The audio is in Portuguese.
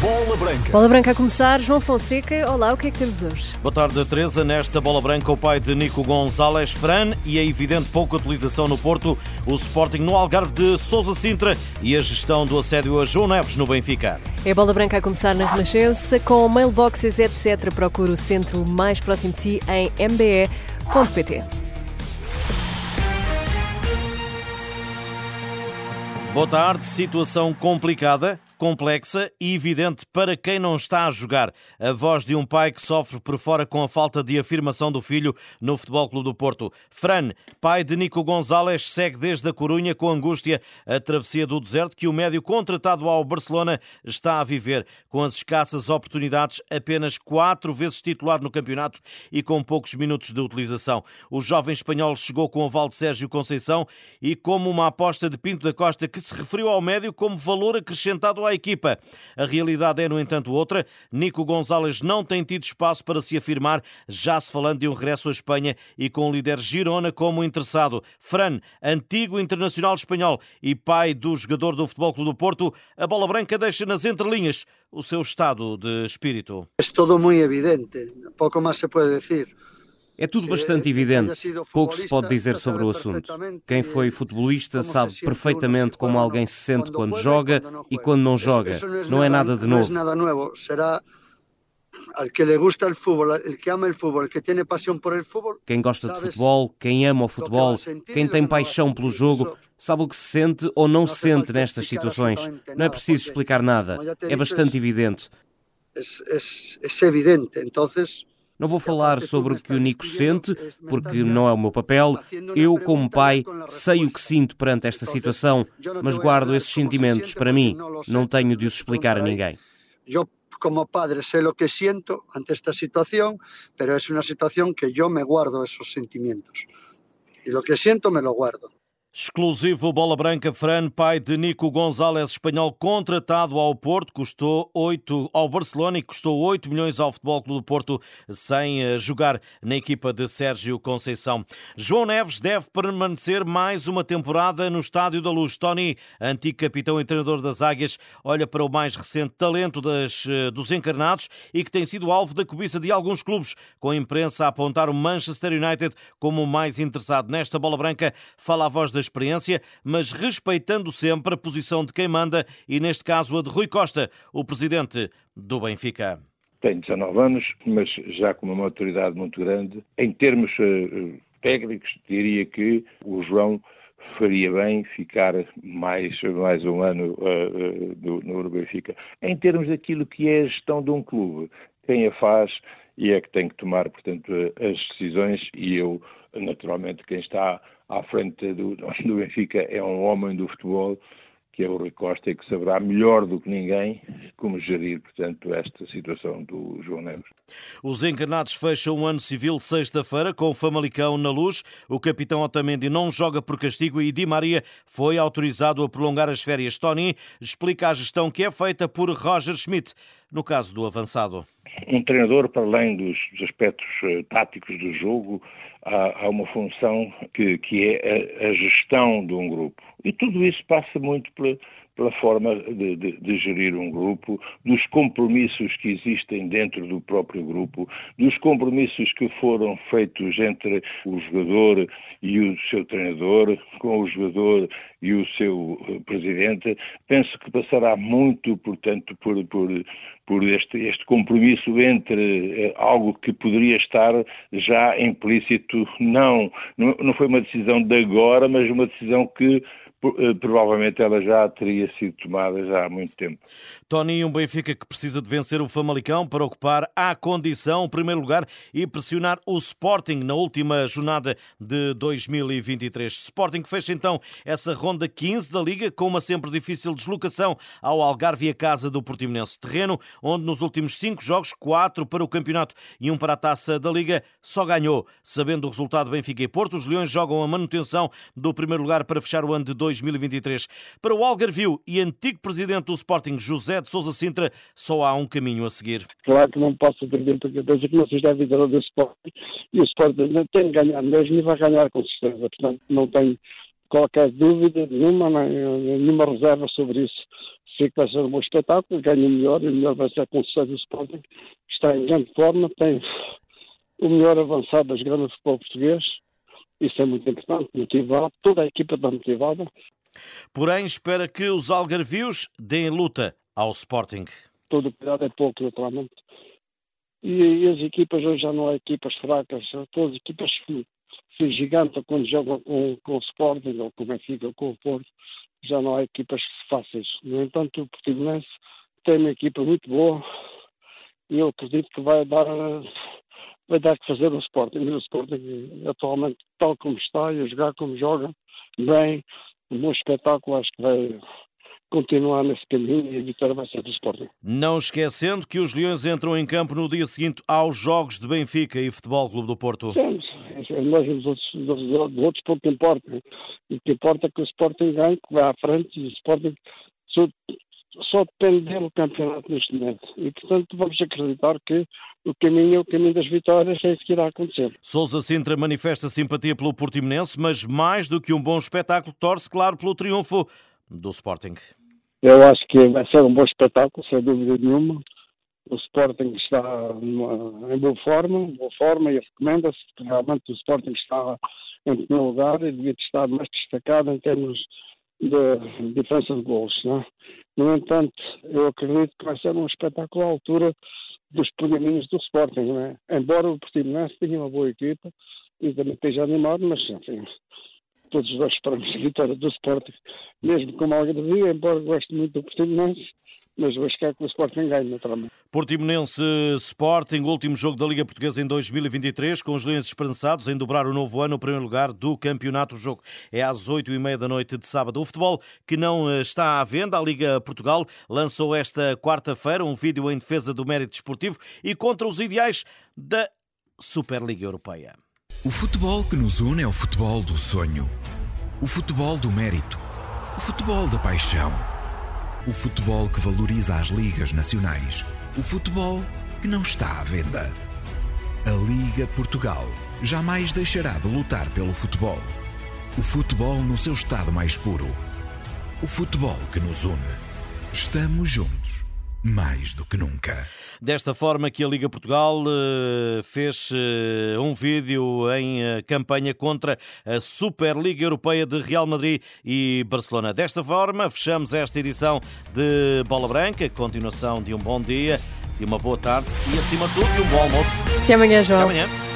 Bola Branca. Bola Branca a começar. João Fonseca, olá, o que é que temos hoje? Boa tarde, Teresa. Nesta Bola Branca, o pai de Nico Gonzalez Fran e a evidente pouca utilização no Porto, o Sporting no Algarve de Sousa Sintra e a gestão do assédio a João Neves no Benfica. É Bola Branca a começar na Renascença com mailboxes, etc. Procure o centro mais próximo de si em mbe.pt. Boa tarde. Situação complicada complexa e evidente para quem não está a jogar. A voz de um pai que sofre por fora com a falta de afirmação do filho no Futebol Clube do Porto. Fran, pai de Nico Gonzalez, segue desde a Corunha com angústia a travessia do deserto que o médio contratado ao Barcelona está a viver, com as escassas oportunidades, apenas quatro vezes titular no campeonato e com poucos minutos de utilização. O jovem espanhol chegou com o aval de Sérgio Conceição e como uma aposta de Pinto da Costa que se referiu ao médio como valor acrescentado à equipa. A realidade é, no entanto, outra. Nico Gonzalez não tem tido espaço para se afirmar, já se falando de um regresso à Espanha e com o líder Girona como interessado. Fran, antigo internacional espanhol e pai do jogador do Futebol Clube do Porto, a bola branca deixa nas entrelinhas o seu estado de espírito. É tudo muito evidente, pouco mais se pode dizer. É tudo bastante evidente. Pouco se pode dizer sobre o assunto. Quem foi futebolista sabe perfeitamente como alguém se sente quando joga e quando não joga. Não é nada de novo. Quem gosta de futebol, quem ama o futebol, quem tem paixão pelo jogo, sabe o que se sente ou não se sente nestas situações. Não é preciso explicar nada. É bastante evidente. É evidente. Então, não vou falar sobre o que o Nico sente, porque não é o meu papel. Eu, como pai, sei o que sinto perante esta situação, mas guardo esses sentimentos para mim. Não tenho de os explicar a ninguém. Eu, como padre, sei o que sinto ante esta situação, mas é uma situação que eu me guardo esses sentimentos. E o que sinto, me lo guardo. Exclusivo Bola Branca Fran, pai de Nico Gonzalez, espanhol contratado ao Porto, custou 8 ao Barcelona e custou 8 milhões ao Futebol Clube do Porto sem eh, jogar na equipa de Sérgio Conceição. João Neves deve permanecer mais uma temporada no Estádio da Luz. Tony, antigo capitão e treinador das Águias, olha para o mais recente talento das, eh, dos encarnados e que tem sido alvo da cobiça de alguns clubes, com a imprensa a apontar o Manchester United como o mais interessado. Nesta Bola Branca fala a voz das experiência, mas respeitando sempre a posição de quem manda e, neste caso, a de Rui Costa, o presidente do Benfica. Tenho 19 anos, mas já com uma maturidade muito grande. Em termos uh, técnicos, diria que o João faria bem ficar mais, mais um ano uh, uh, no Benfica. Em termos daquilo que é a gestão de um clube, quem a faz e é que tem que tomar, portanto, as decisões. E eu, naturalmente, quem está à frente do, do Benfica é um homem do futebol que é o Rui Costa e que saberá melhor do que ninguém como gerir, portanto, esta situação do João Neves. Os encarnados fecham o ano civil sexta-feira com o Famalicão na luz. O capitão Otamendi não joga por castigo e Di Maria foi autorizado a prolongar as férias. Tony explica a gestão que é feita por Roger Schmidt no caso do avançado. Um treinador, para além dos, aspectos uh, táticos do jogo, há, há uma função que, que é a, a, gestão de um grupo. E tudo isso passa muito pela, pela forma de, de, de, gerir um grupo, dos compromissos que existem dentro do próprio grupo, dos compromissos que foram feitos entre o jogador e o seu treinador, com o jogador e o seu eh, presidente. Penso que passará muito, portanto, por, por, por este, este compromisso entre eh, algo que poderia estar já implícito, não, não, foi uma decisão de agora, mas uma decisão que provavelmente ela já teria sido tomada já há muito tempo. Tony, um Benfica que precisa de vencer o Famalicão para ocupar à condição o primeiro lugar e pressionar o Sporting na última jornada de 2023. Sporting que fecha então essa ronda 15 da Liga com uma sempre difícil deslocação ao Algarve e a casa do Portimonense. Terreno onde nos últimos cinco jogos, quatro para o campeonato e um para a taça da Liga, só ganhou. Sabendo o resultado Benfica e Porto, os Leões jogam a manutenção do primeiro lugar para fechar o ano de 2023. Para o Algarvio e antigo presidente do Sporting, José de Sousa Sintra, só há um caminho a seguir. Claro que não posso perder porque coisa que não se deve vida do Sporting e o Sporting tem de ganhar mesmo e vai ganhar com certeza. Portanto, não tenho qualquer dúvida, nenhuma, nenhuma reserva sobre isso. sei que vai ser um bom espetáculo, ganha o melhor, e o melhor vai ser com o sucesso do Sporting, que está em grande forma, tem o melhor avançado das grandes futebol português, isso é muito importante, motivado, toda a equipa está motivada. Porém, espera que os algarvios deem luta ao Sporting. Todo o cuidado é pouco, naturalmente. E, e, as equipas hoje já não há equipas fracas, são todas equipas que se gigantam quando jogam com, com o Sporting ou com o Benfica ou com o Porto já não há equipas fáceis. No entanto, o Portimonense tem uma equipa muito boa e eu acredito que vai dar, vai dar que fazer o Sporting. O Sporting, atualmente, tal como está e a jogar como joga, bem, um bom espetáculo, acho que vai continuar nesse caminho e a vitória vai ser do Sporting. Não esquecendo que os Leões entram em campo no dia seguinte aos Jogos de Benfica e Futebol Clube do Porto. Sim, nós os outros, os outros pouco importa. O que importa é que o Sporting ganhe, que vai à frente e o Sporting só, depende dele o campeonato neste momento. E, portanto, vamos acreditar que o caminho é o caminho das vitórias, é isso que irá acontecer. Sousa Sintra manifesta simpatia pelo Portimonense, mas mais do que um bom espetáculo, torce, claro, pelo triunfo do Sporting. Eu acho que vai ser um bom espetáculo, sem dúvida nenhuma o Sporting está numa, em boa forma, boa forma e recomenda-se realmente o Sporting está em primeiro lugar e devia estar mais destacado em termos de diferença de gols. Né? No entanto, eu acredito que vai ser um espetáculo à altura dos pergaminhos do Sporting. Né? Embora o Portimonense tenha uma boa equipa e também esteja animado, mas enfim, todos nós esperamos a vitória do Sporting, mesmo com uma algarvia, embora goste muito do Portimonense mas hoje quero que o Sporting ganhe, naturalmente. Portimonense Sporting, último jogo da Liga Portuguesa em 2023, com os Leões esperançados em dobrar o novo ano, o primeiro lugar do campeonato. O jogo é às oito e meia da noite de sábado. O futebol que não eh, está à venda, a Liga Portugal lançou esta quarta-feira um vídeo em defesa do mérito desportivo e contra os ideais da Superliga Europeia. O futebol que nos une é o futebol do sonho, o futebol do mérito, o futebol da paixão o futebol que valoriza as ligas nacionais. O futebol que não está à venda. A Liga Portugal jamais deixará de lutar pelo futebol. O futebol no seu estado mais puro. O futebol que nos une. Estamos juntos mais do que nunca. Desta forma que a Liga Portugal eh, fez eh, um vídeo em eh, campanha contra a Superliga Europeia de Real Madrid e Barcelona. Desta forma, fechamos esta edição de Bola Branca, continuação de um bom dia, de uma boa tarde e, acima de tudo, de um bom almoço. Até amanhã, João. Até amanhã.